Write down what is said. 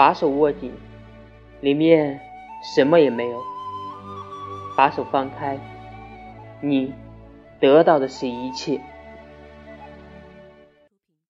把手握紧里面什么也没有。把手放开你得到的是一切。